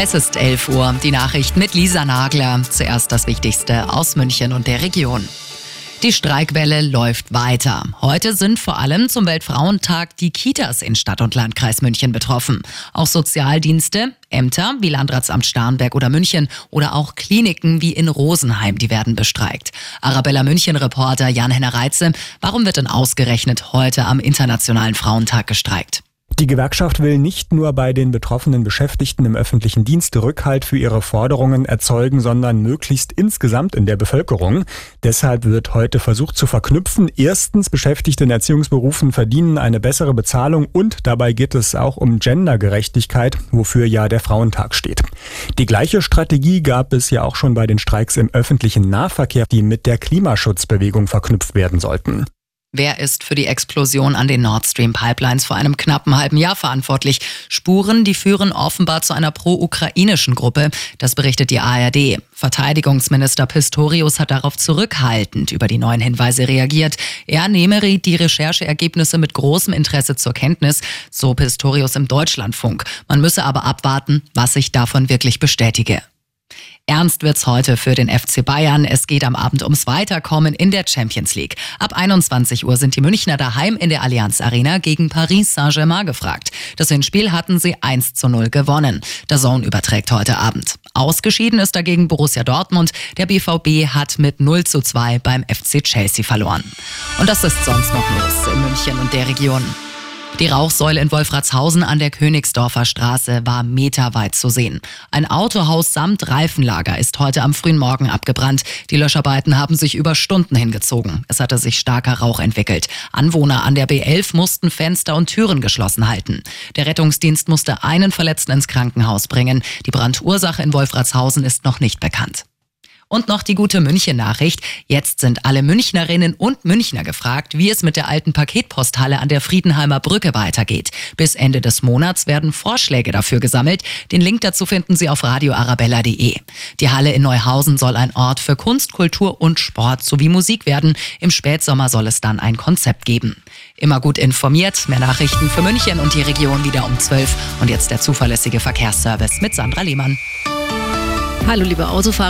Es ist 11 Uhr. Die Nachricht mit Lisa Nagler. Zuerst das Wichtigste aus München und der Region. Die Streikwelle läuft weiter. Heute sind vor allem zum Weltfrauentag die Kitas in Stadt und Landkreis München betroffen. Auch Sozialdienste, Ämter wie Landratsamt Starnberg oder München oder auch Kliniken wie in Rosenheim, die werden bestreikt. Arabella München-Reporter Jan-Henner Reitze, warum wird denn ausgerechnet heute am Internationalen Frauentag gestreikt? Die Gewerkschaft will nicht nur bei den betroffenen Beschäftigten im öffentlichen Dienst Rückhalt für ihre Forderungen erzeugen, sondern möglichst insgesamt in der Bevölkerung. Deshalb wird heute versucht zu verknüpfen. Erstens, Beschäftigte in Erziehungsberufen verdienen eine bessere Bezahlung und dabei geht es auch um Gendergerechtigkeit, wofür ja der Frauentag steht. Die gleiche Strategie gab es ja auch schon bei den Streiks im öffentlichen Nahverkehr, die mit der Klimaschutzbewegung verknüpft werden sollten. Wer ist für die Explosion an den Nord Stream Pipelines vor einem knappen halben Jahr verantwortlich? Spuren, die führen offenbar zu einer pro-ukrainischen Gruppe. Das berichtet die ARD. Verteidigungsminister Pistorius hat darauf zurückhaltend über die neuen Hinweise reagiert. Er nehme die Rechercheergebnisse mit großem Interesse zur Kenntnis, so Pistorius im Deutschlandfunk. Man müsse aber abwarten, was sich davon wirklich bestätige. Ernst wird's heute für den FC Bayern. Es geht am Abend ums Weiterkommen in der Champions League. Ab 21 Uhr sind die Münchner daheim in der Allianz Arena gegen Paris Saint-Germain gefragt. Das Hinspiel hatten sie 1 zu 0 gewonnen. Der Zone überträgt heute Abend. Ausgeschieden ist dagegen Borussia Dortmund. Der BVB hat mit 0 zu 2 beim FC Chelsea verloren. Und das ist sonst noch los in München und der Region. Die Rauchsäule in Wolfratshausen an der Königsdorfer Straße war meterweit zu sehen. Ein Autohaus samt Reifenlager ist heute am frühen Morgen abgebrannt. Die Löscharbeiten haben sich über Stunden hingezogen. Es hatte sich starker Rauch entwickelt. Anwohner an der B11 mussten Fenster und Türen geschlossen halten. Der Rettungsdienst musste einen Verletzten ins Krankenhaus bringen. Die Brandursache in Wolfratshausen ist noch nicht bekannt. Und noch die gute München-Nachricht. Jetzt sind alle Münchnerinnen und Münchner gefragt, wie es mit der alten Paketposthalle an der Friedenheimer Brücke weitergeht. Bis Ende des Monats werden Vorschläge dafür gesammelt. Den Link dazu finden Sie auf radioarabella.de. Die Halle in Neuhausen soll ein Ort für Kunst, Kultur und Sport sowie Musik werden. Im Spätsommer soll es dann ein Konzept geben. Immer gut informiert. Mehr Nachrichten für München und die Region wieder um 12. Und jetzt der zuverlässige Verkehrsservice mit Sandra Lehmann. Hallo liebe Autofahrer.